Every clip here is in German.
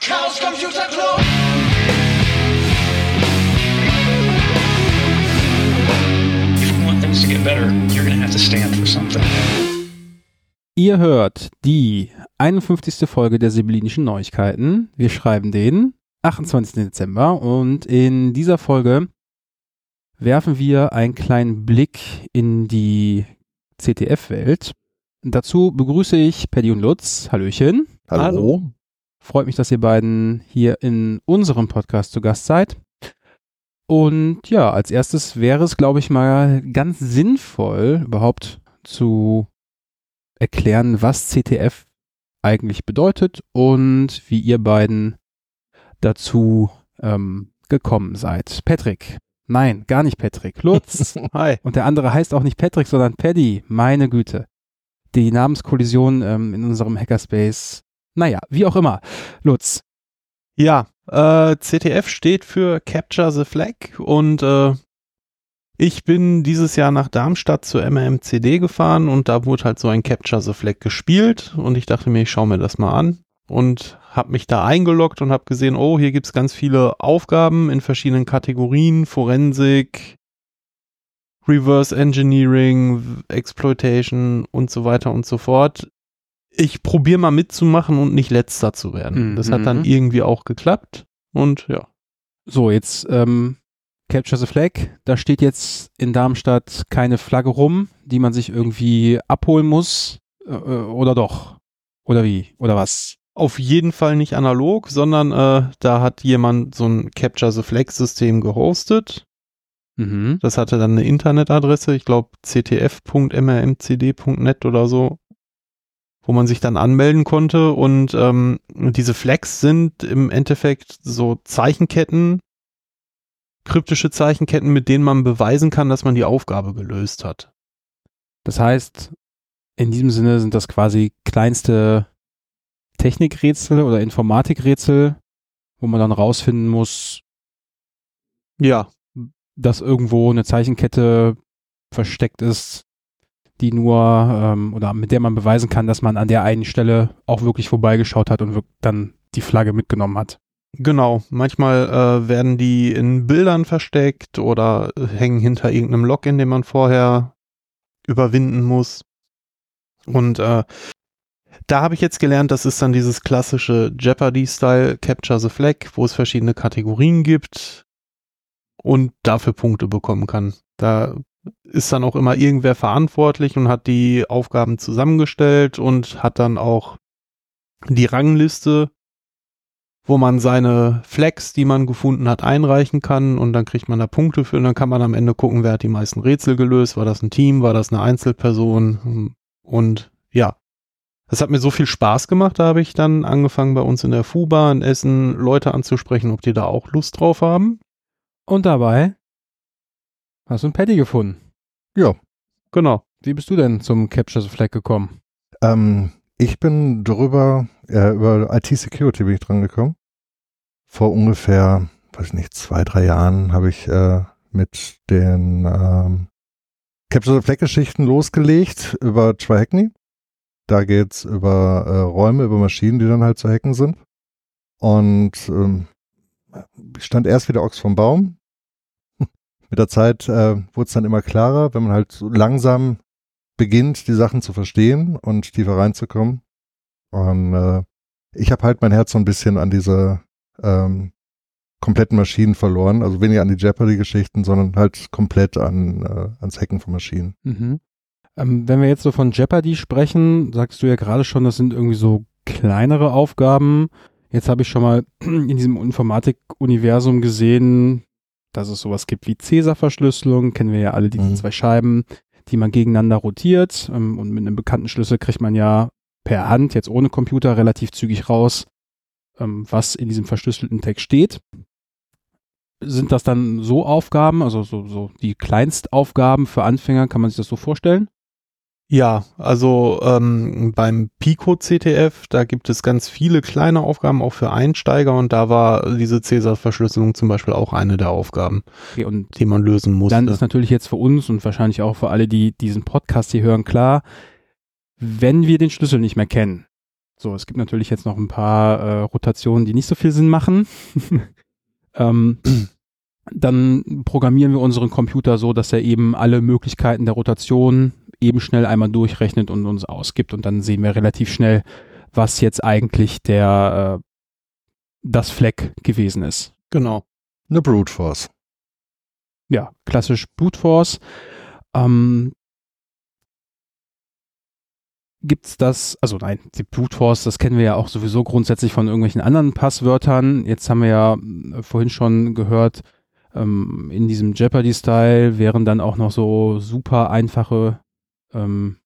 Chaos Computer Club. If you want things to get better, you're to have to stand for something. Ihr hört die 51. Folge der Sibyllinischen Neuigkeiten. Wir schreiben den 28. Dezember und in dieser Folge werfen wir einen kleinen Blick in die CTF-Welt. Dazu begrüße ich Paddy und Lutz. Hallöchen. Hallo. Freut mich, dass ihr beiden hier in unserem Podcast zu Gast seid. Und ja, als erstes wäre es, glaube ich, mal ganz sinnvoll, überhaupt zu erklären, was CTF eigentlich bedeutet und wie ihr beiden dazu ähm, gekommen seid. Patrick. Nein, gar nicht Patrick. Lutz. Hi. Und der andere heißt auch nicht Patrick, sondern Paddy. Meine Güte. Die Namenskollision ähm, in unserem Hackerspace. Naja, wie auch immer. Lutz. Ja, äh, CTF steht für Capture the Flag und äh, ich bin dieses Jahr nach Darmstadt zur MMCD gefahren und da wurde halt so ein Capture the Flag gespielt und ich dachte mir, ich schaue mir das mal an und habe mich da eingeloggt und habe gesehen, oh, hier gibt's ganz viele Aufgaben in verschiedenen Kategorien, Forensik, Reverse Engineering, Exploitation und so weiter und so fort. Ich probiere mal mitzumachen und nicht letzter zu werden. Mhm. Das hat dann irgendwie auch geklappt und ja. So, jetzt ähm, Capture the Flag. Da steht jetzt in Darmstadt keine Flagge rum, die man sich irgendwie abholen muss. Äh, äh, oder doch? Oder wie? Oder was? Auf jeden Fall nicht analog, sondern äh, da hat jemand so ein Capture the Flag System gehostet. Mhm. Das hatte dann eine Internetadresse, ich glaube ctf.mrmcd.net oder so, wo man sich dann anmelden konnte. Und ähm, diese Flags sind im Endeffekt so Zeichenketten, kryptische Zeichenketten, mit denen man beweisen kann, dass man die Aufgabe gelöst hat. Das heißt, in diesem Sinne sind das quasi kleinste Technikrätsel oder Informatikrätsel, wo man dann rausfinden muss, Ja, dass irgendwo eine Zeichenkette versteckt ist, die nur ähm, oder mit der man beweisen kann, dass man an der einen Stelle auch wirklich vorbeigeschaut hat und dann die Flagge mitgenommen hat. Genau, manchmal äh, werden die in Bildern versteckt oder äh, hängen hinter irgendeinem Login, den man vorher überwinden muss. Und äh, da habe ich jetzt gelernt, das ist dann dieses klassische Jeopardy-Style Capture the Flag, wo es verschiedene Kategorien gibt und dafür Punkte bekommen kann. Da ist dann auch immer irgendwer verantwortlich und hat die Aufgaben zusammengestellt und hat dann auch die Rangliste wo man seine Flags, die man gefunden hat, einreichen kann und dann kriegt man da Punkte für und dann kann man am Ende gucken, wer hat die meisten Rätsel gelöst, war das ein Team, war das eine Einzelperson und ja. Das hat mir so viel Spaß gemacht, da habe ich dann angefangen bei uns in der FUBA in Essen Leute anzusprechen, ob die da auch Lust drauf haben. Und dabei hast du einen Paddy gefunden. Ja, Genau. Wie bist du denn zum Capture the Flag gekommen? ähm, ich bin drüber, äh, über IT-Security bin ich dran gekommen. Vor ungefähr, weiß ich nicht, zwei, drei Jahren habe ich äh, mit den ähm, Capture the Flag-Geschichten losgelegt über TryHackney. Da geht's über äh, Räume, über Maschinen, die dann halt zu hacken sind. Und ähm, ich stand erst wie der Ochs vom Baum. Mit der Zeit äh, wurde es dann immer klarer, wenn man halt so langsam beginnt, die Sachen zu verstehen und tiefer reinzukommen. Und äh, ich habe halt mein Herz so ein bisschen an diese ähm, kompletten Maschinen verloren. Also weniger an die Jeopardy-Geschichten, sondern halt komplett an äh, ans Hacken von Maschinen. Mhm. Ähm, wenn wir jetzt so von Jeopardy sprechen, sagst du ja gerade schon, das sind irgendwie so kleinere Aufgaben. Jetzt habe ich schon mal in diesem Informatik-Universum gesehen, dass es sowas gibt wie Cäsar-Verschlüsselung. Kennen wir ja alle diese Mhm. zwei Scheiben, die man gegeneinander rotiert. Ähm, und mit einem bekannten Schlüssel kriegt man ja per Hand, jetzt ohne Computer, relativ zügig raus, ähm, was in diesem verschlüsselten Text steht. Sind das dann so Aufgaben, also so, so die Kleinstaufgaben für Anfänger, kann man sich das so vorstellen? Ja, also ähm, beim Pico CTF, da gibt es ganz viele kleine Aufgaben auch für Einsteiger und da war diese Cäsar-Verschlüsselung zum Beispiel auch eine der Aufgaben, Okay, und die man lösen musste. dann ist natürlich jetzt für uns und wahrscheinlich auch für alle, die diesen Podcast hier hören, klar, wenn wir den Schlüssel nicht mehr kennen, So, es gibt natürlich jetzt noch ein paar äh, Rotationen, die nicht so viel Sinn machen. ähm, dann programmieren wir unseren Computer so, dass er eben alle Möglichkeiten der Rotation eben schnell einmal durchrechnet und uns ausgibt. Und dann sehen wir relativ schnell, was jetzt eigentlich der äh, das Fleck gewesen ist. Genau. Eine Brute Force. Ja, klassisch Brute Force. Ähm, gibt's das, also nein, die Brute Force, das kennen wir ja auch sowieso grundsätzlich von irgendwelchen anderen Passwörtern. Jetzt haben wir ja äh, vorhin schon gehört, ähm, in diesem Jeopardy-Style wären dann auch noch so super einfache ähm,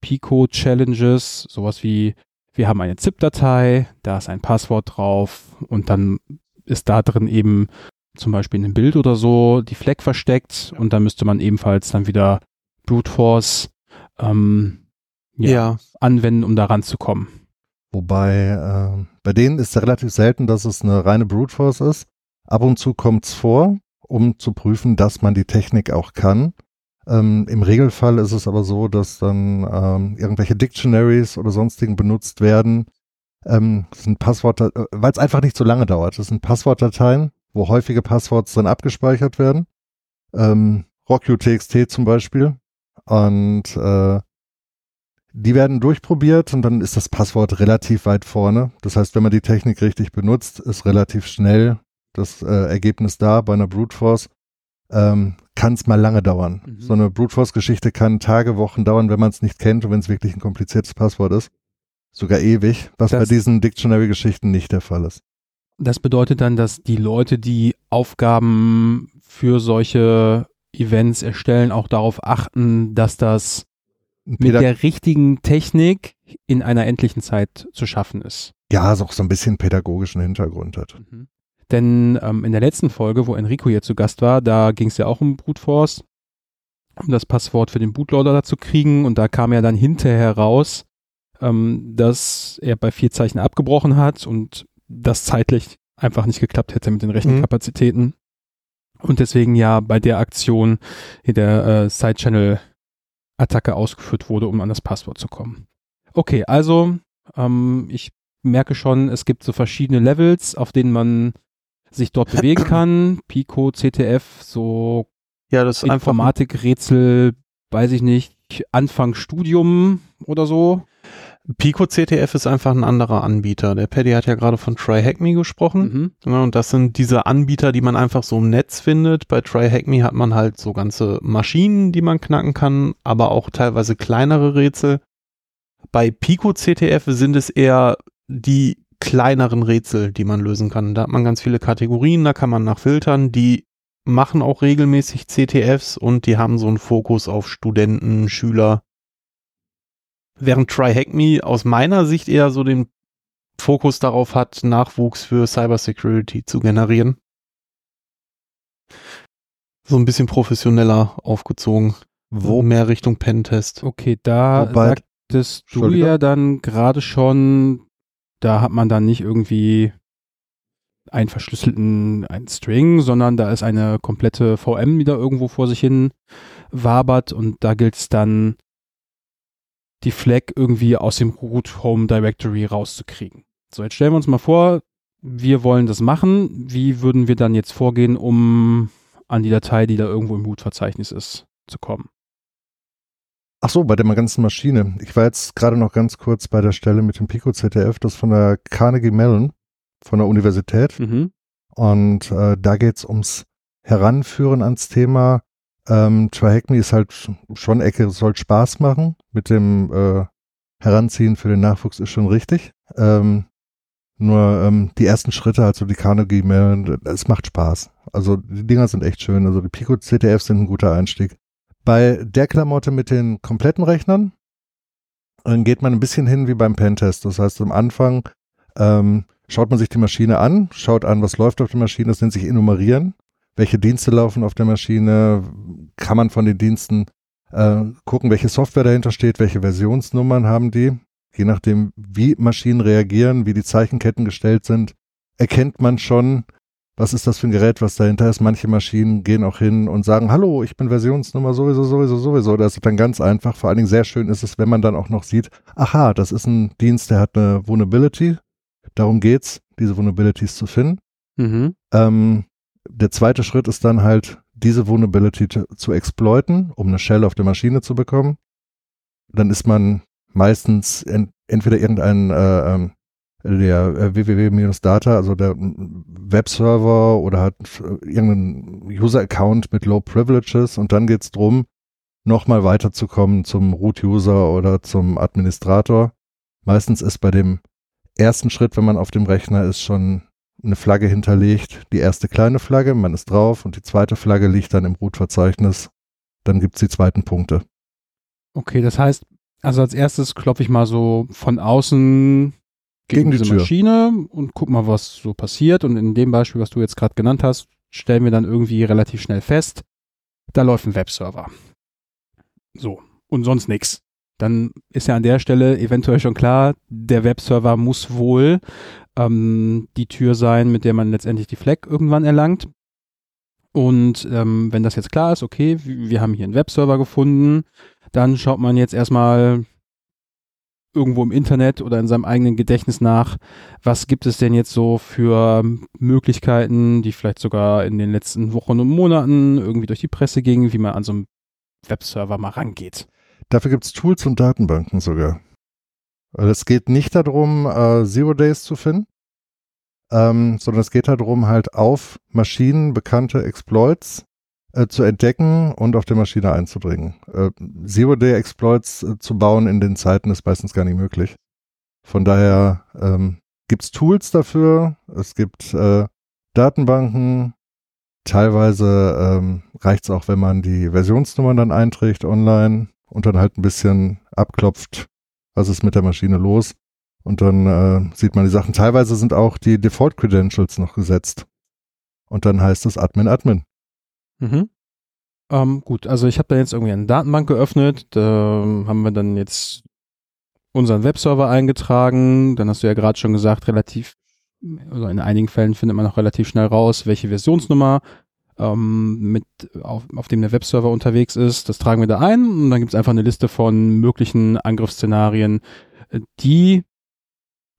Pico-Challenges, sowas wie, wir haben eine ZIP-Datei, da ist ein Passwort drauf und dann ist da drin eben zum Beispiel in einem Bild oder so die Fleck versteckt und dann müsste man ebenfalls dann wieder Brute Force ähm, ja, Ja. anwenden, um da ranzukommen. Wobei, äh, bei denen ist es relativ selten, dass es eine reine Brute Force ist. Ab und zu kommt es vor, um zu prüfen, dass man die Technik auch kann. Ähm, Im Regelfall ist es aber so, dass dann ähm, irgendwelche Dictionaries oder sonstigen benutzt werden. Ähm, das sind Passworte, äh, weil es einfach nicht so lange dauert. Das sind Passwortdateien, wo häufige Passworts dann abgespeichert werden. Ähm, RockUTXT zum Beispiel. Und äh, die werden durchprobiert und dann ist das Passwort relativ weit vorne. Das heißt, wenn man die Technik richtig benutzt, ist relativ schnell das äh, Ergebnis da. Bei einer Brute Force ähm, kann es mal lange dauern. Mhm. So eine Brute Force Geschichte kann Tage, Wochen dauern, wenn man es nicht kennt und wenn es wirklich ein kompliziertes Passwort ist. Sogar ewig, was Das- bei diesen Dictionary-Geschichten nicht der Fall ist. Das bedeutet dann, dass die Leute, die Aufgaben für solche Events erstellen, auch darauf achten, dass das mit der richtigen Technik in einer endlichen Zeit zu schaffen ist. ja, es auch so ein bisschen pädagogischen Hintergrund hat. Denn ähm, in der letzten Folge, wo Enrico hier zu Gast war, da ging es ja auch um Brute Force, um das Passwort für den Bootloader zu kriegen. Und da kam ja dann hinterher raus, ähm, dass er bei vier Zeichen abgebrochen hat und das zeitlich einfach nicht geklappt hätte mit den Rechenkapazitäten. Und deswegen ja bei der Aktion in der äh, Side-Channel-Attacke ausgeführt wurde, um an das Passwort zu kommen. Okay, also ähm, ich merke schon, es gibt so verschiedene Levels, auf denen man sich dort bewegen kann. Pico, CTF, so Ja, das ist einfach Informatikrätsel, weiß ich nicht, Anfang Studium oder so. Pico CTF ist einfach ein anderer Anbieter. Der Paddy hat ja gerade von TryHackMe gesprochen. Mhm. Ja, und das sind diese Anbieter, die man einfach so im Netz findet. Bei TryHackMe hat man halt so ganze Maschinen, die man knacken kann, aber auch teilweise kleinere Rätsel. Bei Pico CTF sind es eher die kleineren Rätsel, die man lösen kann. Da hat man ganz viele Kategorien, da kann man nach filtern. Die machen auch regelmäßig CTFs und die haben so einen Fokus auf Studenten, Schüler. Während TryHackMe aus meiner Sicht eher so den Fokus darauf hat, Nachwuchs für Cybersecurity zu generieren. So ein bisschen professioneller aufgezogen. Wo mehr Richtung Pentest. Okay, da Wobei- sagtest du ja dann gerade schon, da hat man dann nicht irgendwie einen verschlüsselten einen String, sondern da ist eine komplette VM, die da irgendwo vor sich hin wabert und da gilt es dann, die Flag irgendwie aus dem Root Home Directory rauszukriegen. So, jetzt stellen wir uns mal vor, wir wollen das machen. Wie würden wir dann jetzt vorgehen, um an die Datei, die da irgendwo im Root-Verzeichnis ist, zu kommen? Ach so, bei der ganzen Maschine. Ich war jetzt gerade noch ganz kurz bei der Stelle mit dem Pico ZDF, das von der Carnegie Mellon, von der Universität. Mhm. Und äh, da geht's ums Heranführen ans Thema. Ähm, TryHackMe ist halt schon Ecke, es soll Spaß machen. Mit dem äh, Heranziehen für den Nachwuchs ist schon richtig. Ähm, nur ähm, die ersten Schritte, also die Carnegie Mellon, es macht Spaß. Also die Dinger sind echt schön. Also die Pico CTF sind ein guter Einstieg. Bei der Klamotte mit den kompletten Rechnern dann geht man ein bisschen hin wie beim Pentest. Das heißt, am Anfang ähm, schaut man sich die Maschine an, schaut an, was läuft auf der Maschine, das nennt sich Enumerieren. Welche Dienste laufen auf der Maschine? Kann man von den Diensten äh, gucken, welche Software dahinter steht, welche Versionsnummern haben die? Je nachdem, wie Maschinen reagieren, wie die Zeichenketten gestellt sind, erkennt man schon, was ist das für ein Gerät, was dahinter ist. Manche Maschinen gehen auch hin und sagen, hallo, ich bin Versionsnummer sowieso, sowieso, sowieso. Das ist dann ganz einfach. Vor allen Dingen sehr schön ist es, wenn man dann auch noch sieht, aha, das ist ein Dienst, der hat eine Vulnerability. Darum geht's, diese Vulnerabilities zu finden. Mhm. Ähm, der zweite Schritt ist dann halt, diese Vulnerability zu, exploiten, um eine Shell auf der Maschine zu bekommen. Dann ist man meistens ent entweder irgendein äh, ähm, der äh, www-data, also der Webserver oder hat irgendeinen User-Account mit Low Privileges und dann geht's drum, nochmal weiterzukommen zum Root-User oder zum Administrator. Meistens ist bei dem ersten Schritt, wenn man auf dem Rechner ist, schon eine Flagge hinterlegt. Die erste kleine Flagge, man ist drauf und die zweite Flagge liegt dann im Root-Verzeichnis. Dann gibt's die zweiten Punkte. Okay, das heißt, also als erstes klopfe ich mal so von außen gegen, Gegen die diese Tür. Maschine und guck mal, was so passiert. Und in dem Beispiel, was du jetzt gerade genannt hast, stellen wir dann irgendwie relativ schnell fest, da läuft ein Webserver. So, und sonst nix. Dann ist ja an der Stelle eventuell schon klar, der Webserver muss wohl ähm, die Tür sein, mit der man letztendlich die Flag irgendwann erlangt. Und ähm, wenn das jetzt klar ist, okay, wir haben hier einen Webserver gefunden, dann schaut man jetzt erstmal irgendwo im Internet oder in seinem eigenen Gedächtnis nach, was gibt es denn jetzt so für Möglichkeiten, die vielleicht sogar in den letzten Wochen und Monaten irgendwie durch die Presse gingen, wie man an so einem Webserver mal rangeht. Dafür gibt's Tools und Datenbanken sogar. Also es geht nicht darum, äh, Zero Days zu finden, ähm, sondern es geht darum, halt auf Maschinen bekannte Exploits äh, zu entdecken und auf der Maschine einzubringen. Äh, Zero-Day-Exploits äh, zu bauen in den Zeiten ist meistens gar nicht möglich. Von daher ähm, gibt's Tools dafür, es gibt äh, Datenbanken, teilweise ähm, reicht's auch, wenn man die Versionsnummern dann einträgt online und dann halt ein bisschen abklopft, was ist mit der Maschine los. Und dann äh, sieht man die Sachen. Teilweise sind auch die Default-Credentials noch gesetzt. Und dann heißt es Admin, Admin. Mhm. Ähm, gut, also ich habe da jetzt irgendwie eine Datenbank geöffnet, da haben wir dann jetzt unseren Webserver eingetragen, dann hast du ja gerade schon gesagt, relativ, also in einigen Fällen findet man auch relativ schnell raus, welche Versionsnummer ähm, mit auf, auf dem der Webserver unterwegs ist. Das tragen wir da ein und dann gibt es einfach eine Liste von möglichen Angriffsszenarien, die,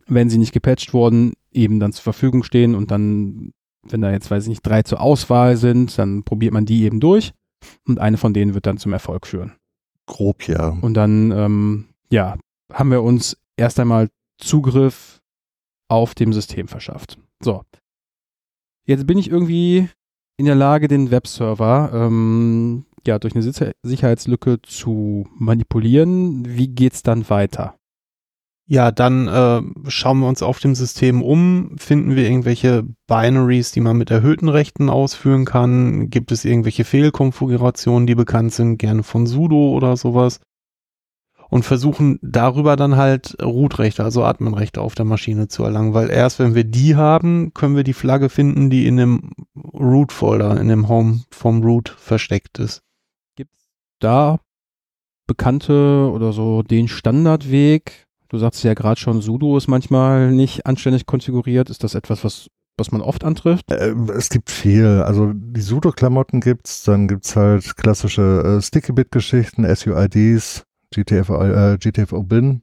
wenn sie nicht gepatcht wurden, eben dann zur Verfügung stehen und dann wenn da jetzt, weiß ich nicht, drei zur Auswahl sind, dann probiert man die eben durch und eine von denen wird dann zum Erfolg führen. Grob ja. Und dann, ähm, ja, haben wir uns erst einmal Zugriff auf dem System verschafft. So. Jetzt bin ich irgendwie in der Lage, den Webserver ähm, ja durch eine Sicher- Sicherheitslücke zu manipulieren. Wie geht's dann weiter? Ja, dann äh, schauen wir uns auf dem System um, finden wir irgendwelche Binaries, die man mit erhöhten Rechten ausführen kann, gibt es irgendwelche Fehlkonfigurationen, die bekannt sind, gerne von sudo oder sowas. Und versuchen darüber dann halt Root-Rechte, also Admin-Rechte auf der Maschine zu erlangen, weil erst wenn wir die haben, können wir die Flagge finden, die in dem Root-Folder, in dem Home vom Root versteckt ist. Da bekannte oder so den Standardweg? Du sagst ja gerade schon, sudo ist manchmal nicht anständig konfiguriert. Ist das etwas, was, was man oft antrifft? Äh, es gibt viel. Also die Sudo-Klamotten gibt's, dann gibt's halt klassische äh, Sticky-Bit-Geschichten, SUIDs, GTFO, äh, GTFO-Bin.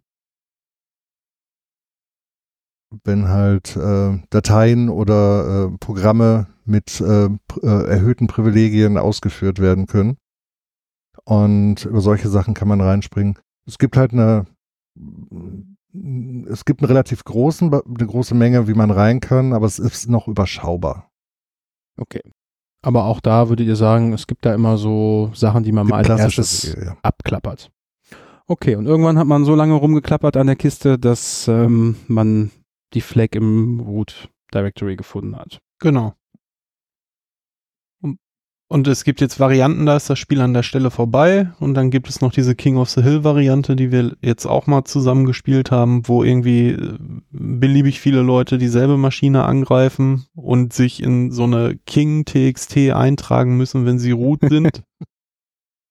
Wenn halt äh, Dateien oder äh, Programme mit äh, äh, erhöhten Privilegien ausgeführt werden können. Und über solche Sachen kann man reinspringen. Es gibt halt eine es gibt einen relativ großen, eine große Menge, wie man rein kann, aber es ist noch überschaubar. Okay. Aber auch da würdet ihr sagen, es gibt da immer so Sachen, die man Die mal als erstes Wege, ja. abklappert. Okay, und irgendwann hat man so lange rumgeklappert an der Kiste, dass ähm, man die Flag im Root Directory gefunden hat. Genau. Und- es gibt jetzt Varianten, da ist das Spiel an der Stelle vorbei. Und dann gibt es noch diese King of the Hill Variante, die wir jetzt auch mal zusammen gespielt haben, wo irgendwie äh, beliebig viele Leute dieselbe Maschine angreifen und sich in so eine King TXT eintragen müssen, wenn sie root sind.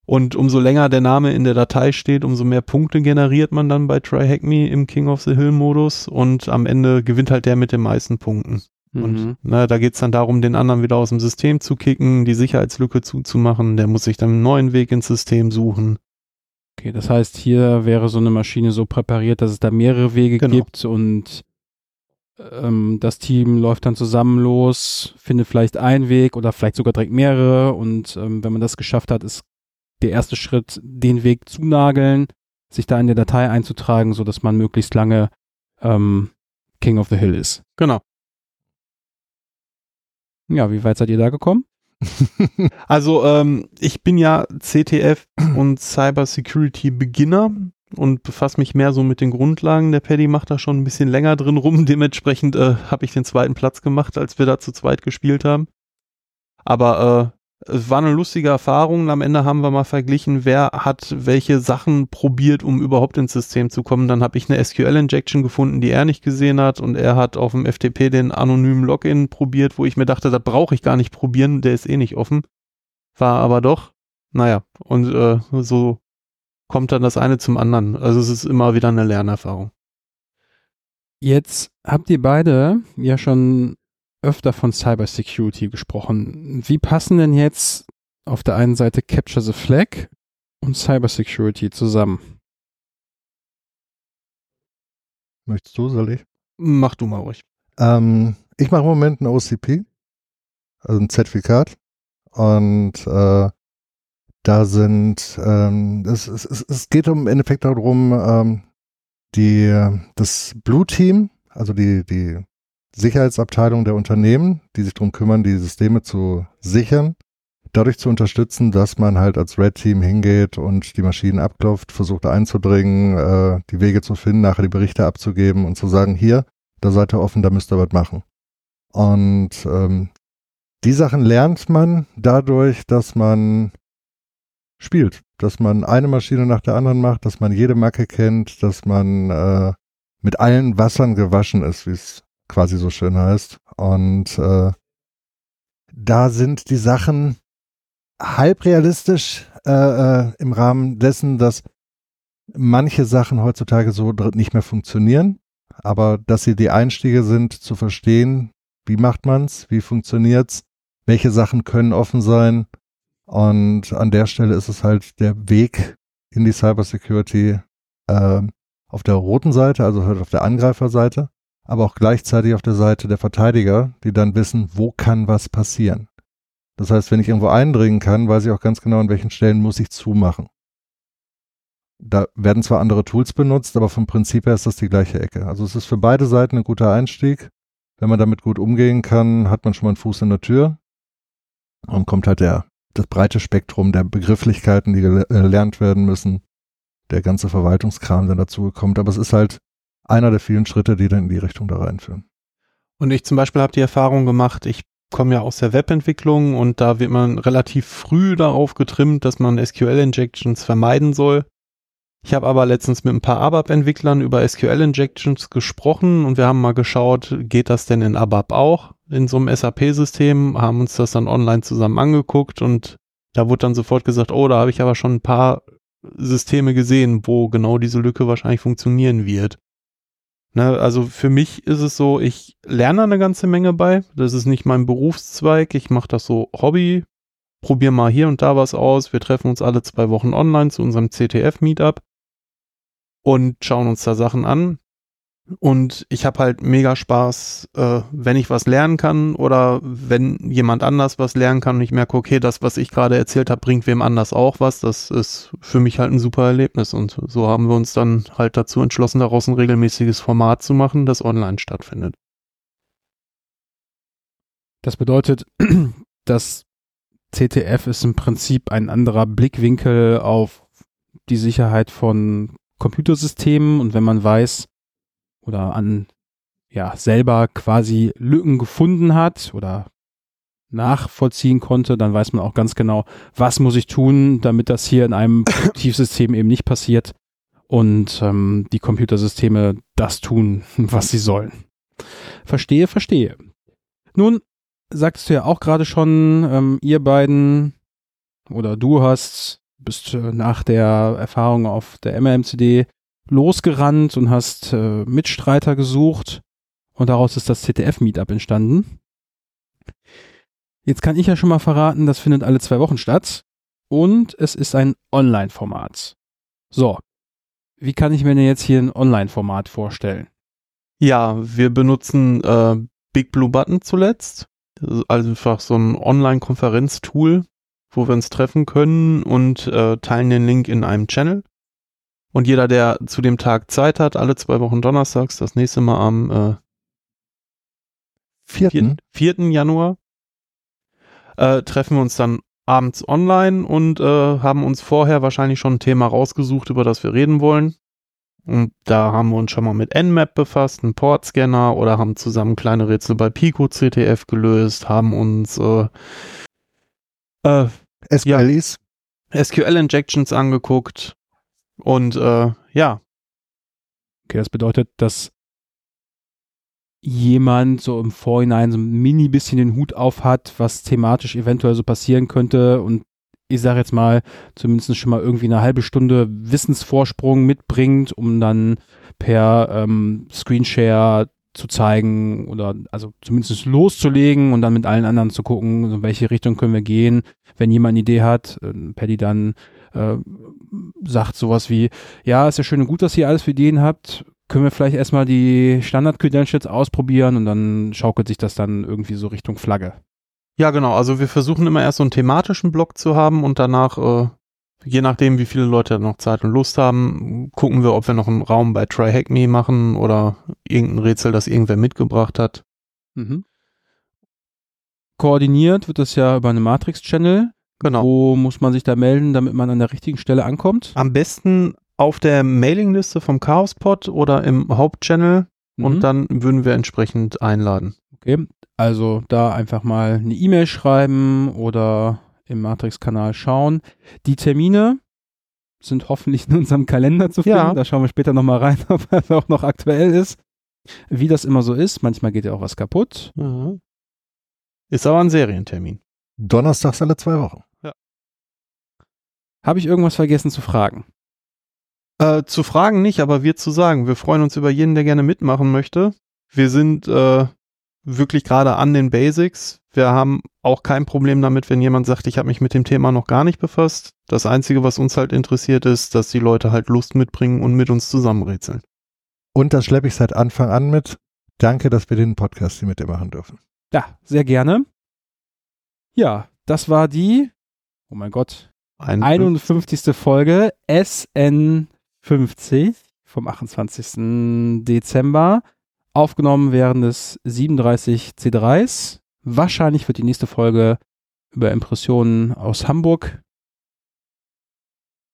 und umso länger der Name in der Datei steht, umso mehr Punkte generiert man dann bei Try Hack Me im King of the Hill Modus. Und am Ende gewinnt halt der mit den meisten Punkten. Und Mhm. ne, da geht's dann darum, den anderen wieder aus dem System zu kicken, die Sicherheitslücke zuzumachen. Der muss sich dann einen neuen Weg ins System suchen. Okay, das heißt, hier wäre so eine Maschine so präpariert, dass es da mehrere Wege Genau. gibt und ähm, das Team läuft dann zusammen los, findet vielleicht einen Weg oder vielleicht sogar direkt mehrere und ähm, wenn man das geschafft hat, ist der erste Schritt, den Weg zu nageln, sich da in der Datei einzutragen, so dass man möglichst lange ähm, King of the Hill ist. Genau. Ja, wie weit seid ihr da gekommen? Also ähm, ich bin ja CTF und Cyber Security Beginner und befasse mich mehr so mit den Grundlagen. Der Paddy macht da schon ein bisschen länger drin rum. Dementsprechend äh, habe ich den zweiten Platz gemacht, als wir da zu zweit gespielt haben. Aber äh, es war eine lustige Erfahrung. Am Ende haben wir mal verglichen, wer hat welche Sachen probiert, um überhaupt ins System zu kommen. Dann habe ich eine SQL-Injection gefunden, die er nicht gesehen hat. Und er hat auf dem FTP den anonymen Login probiert, wo ich mir dachte, das brauche ich gar nicht probieren, der ist eh nicht offen. War aber doch. Naja, und äh, so kommt dann das eine zum anderen. Also es ist immer wieder eine Lernerfahrung. Jetzt habt ihr beide ja schon öfter von Cybersecurity gesprochen. Wie passen denn jetzt auf der einen Seite Capture the Flag und Cybersecurity zusammen? Möchtest du, soll ich? Mach du mal ruhig. Ähm, ich mache im Moment ein OCP, also ein Zertifikat. Und äh, da sind, ähm, es, es, es- es geht im Endeffekt darum, ähm, die, das Blue Team, also die, die Sicherheitsabteilung der Unternehmen, die sich darum kümmern, die Systeme zu sichern, dadurch zu unterstützen, dass man halt als Red Team hingeht und die Maschinen abklopft, versucht einzudringen, äh, die Wege zu finden, nachher die Berichte abzugeben und zu sagen, hier, da seid ihr offen, da müsst ihr was machen. Und ähm, die Sachen lernt man dadurch, dass man spielt, dass man eine Maschine nach der anderen macht, dass man jede Macke kennt, dass man äh, mit allen Wassern gewaschen ist, wie es quasi so schön heißt. Und äh, da sind die Sachen halb realistisch äh, äh, im Rahmen dessen, dass manche Sachen heutzutage so nicht mehr funktionieren, aber dass sie die Einstiege sind, zu verstehen, wie macht man's, wie funktioniert's, welche Sachen können offen sein. Und an der Stelle ist es halt der Weg in die Cybersecurity ähm, auf der roten Seite, also halt auf der Angreiferseite, aber auch gleichzeitig auf der Seite der Verteidiger, die dann wissen, wo kann was passieren. Das heißt, wenn ich irgendwo eindringen kann, weiß ich auch ganz genau, an welchen Stellen muss ich zumachen. Da werden zwar andere Tools benutzt, aber vom Prinzip her ist das die gleiche Ecke. Also es ist für beide Seiten ein guter Einstieg. Wenn man damit gut umgehen kann, hat man schon mal einen Fuß in der Tür und kommt halt der, das breite Spektrum der Begrifflichkeiten, die gele- gelernt werden müssen, der ganze Verwaltungskram, der dazu. Aber es ist halt einer der vielen Schritte, die dann in die Richtung da reinführen. Und ich zum Beispiel habe die Erfahrung gemacht, ich komme ja aus der Webentwicklung und da wird man relativ früh darauf getrimmt, dass man SQL-Injections vermeiden soll. Ich habe aber letztens mit ein paar ABAP-Entwicklern über SQL-Injections gesprochen und wir haben mal geschaut, geht das denn in ABAP auch in so einem SAP-System, haben uns das dann online zusammen angeguckt und da wurde dann sofort gesagt, oh, da habe ich aber schon ein paar Systeme gesehen, wo genau diese Lücke wahrscheinlich funktionieren wird. Ne, also für mich ist es so, ich lerne eine ganze Menge bei. Das ist nicht mein Berufszweig. Ich mache das so Hobby. Probier mal hier und da was aus. Wir treffen uns alle zwei Wochen online zu unserem CTF-Meetup und schauen uns da Sachen an. Und ich habe halt mega Spaß, äh, wenn ich was lernen kann oder wenn jemand anders was lernen kann und ich merke, okay, das, was ich gerade erzählt habe, bringt wem anders auch was. Das ist für mich halt ein super Erlebnis. Und so haben wir uns dann halt dazu entschlossen, daraus ein regelmäßiges Format zu machen, das online stattfindet. Das bedeutet, dass CTF ist im Prinzip ein anderer Blickwinkel auf die Sicherheit von Computersystemen und wenn man weiß oder an ja selber quasi Lücken gefunden hat oder nachvollziehen konnte, dann weiß man auch ganz genau, was muss ich tun, damit das hier in einem Produktivsystem eben nicht passiert und ähm, die Computersysteme das tun, was sie sollen. Verstehe, verstehe. Nun, sagtest du ja auch gerade schon, ähm, ihr beiden oder du hast, bist äh, nach der Erfahrung auf der MMCD losgerannt und hast äh, Mitstreiter gesucht und daraus ist das CTF-Meetup entstanden. Jetzt kann ich ja schon mal verraten, das findet alle zwei Wochen statt und es ist ein Online-Format. So, wie kann ich mir denn jetzt hier ein Online-Format vorstellen? Ja, wir benutzen äh, Big Blue Button zuletzt. Also einfach so ein Online-Konferenz-Tool, wo wir uns treffen können und äh, teilen den Link in einem Channel. Und jeder, der zu dem Tag Zeit hat, alle zwei Wochen donnerstags, das nächste Mal am äh, Vierten. 4. Januar, äh, treffen wir uns dann abends online und äh, haben uns vorher wahrscheinlich schon ein Thema rausgesucht, über das wir reden wollen. Und da haben wir uns schon mal mit Nmap befasst, einen Portscanner oder haben zusammen kleine Rätsel bei Pico CTF gelöst, haben uns äh, äh, SQLs. SQL-Injections angeguckt und äh, ja, Okay, das bedeutet, dass jemand so im Vorhinein so ein mini bisschen den Hut auf hat, was thematisch eventuell so passieren könnte und ich sage jetzt mal, zumindest schon mal irgendwie eine halbe Stunde Wissensvorsprung mitbringt, um dann per ähm, Screenshare zu zeigen oder also zumindest loszulegen und dann mit allen anderen zu gucken, in welche Richtung können wir gehen. Wenn jemand eine Idee hat, äh, Paddy dann äh, sagt sowas wie, ja, ist ja schön und gut, dass ihr alles für Ideen habt, können wir vielleicht erstmal die Standard-Credentials ausprobieren und dann schaukelt sich das dann irgendwie so Richtung Flagge. Ja, genau. Also wir versuchen immer erst so einen thematischen Block zu haben und danach, äh, je nachdem, wie viele Leute noch Zeit und Lust haben, gucken wir, ob wir noch einen Raum bei Try Hack Me machen oder irgendein Rätsel, das irgendwer mitgebracht hat. Mhm. Koordiniert wird das ja über eine Matrix-Channel. Genau. Wo muss man sich da melden, damit man an der richtigen Stelle ankommt? Am besten auf der Mailingliste vom Chaospod oder im Hauptchannel Mhm. und dann würden wir entsprechend einladen. Okay, also da einfach mal eine E-Mail schreiben oder im Matrix-Kanal schauen. Die Termine sind hoffentlich in unserem Kalender zu finden. Ja. Da schauen wir später nochmal rein, ob er auch noch aktuell ist. Wie das immer so ist, manchmal geht ja auch was kaputt. Ist aber ein Serientermin. Donnerstags alle zwei Wochen. Habe ich irgendwas vergessen zu fragen? Äh, zu fragen nicht, aber wir zu sagen. Wir freuen uns über jeden, der gerne mitmachen möchte. Wir sind äh, wirklich gerade an den Basics. Wir haben auch kein Problem damit, wenn jemand sagt, ich habe mich mit dem Thema noch gar nicht befasst. Das Einzige, was uns halt interessiert, ist, dass die Leute halt Lust mitbringen und mit uns zusammenrätseln. Und das schleppe ich seit Anfang an mit. Danke, dass wir den Podcast hier mit dir machen dürfen. Ja, sehr gerne. Ja, das war die, oh mein Gott, Ein, 51. Folge SN50 vom 28. Dezember. Aufgenommen während des 37 C3s. Wahrscheinlich wird die nächste Folge über Impressionen aus Hamburg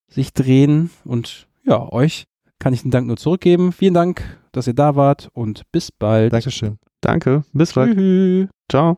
sich drehen. Und ja, euch kann ich den Dank nur zurückgeben. Vielen Dank, dass ihr da wart und bis bald. Dankeschön. Danke, bis bald. Tschüss. Ciao.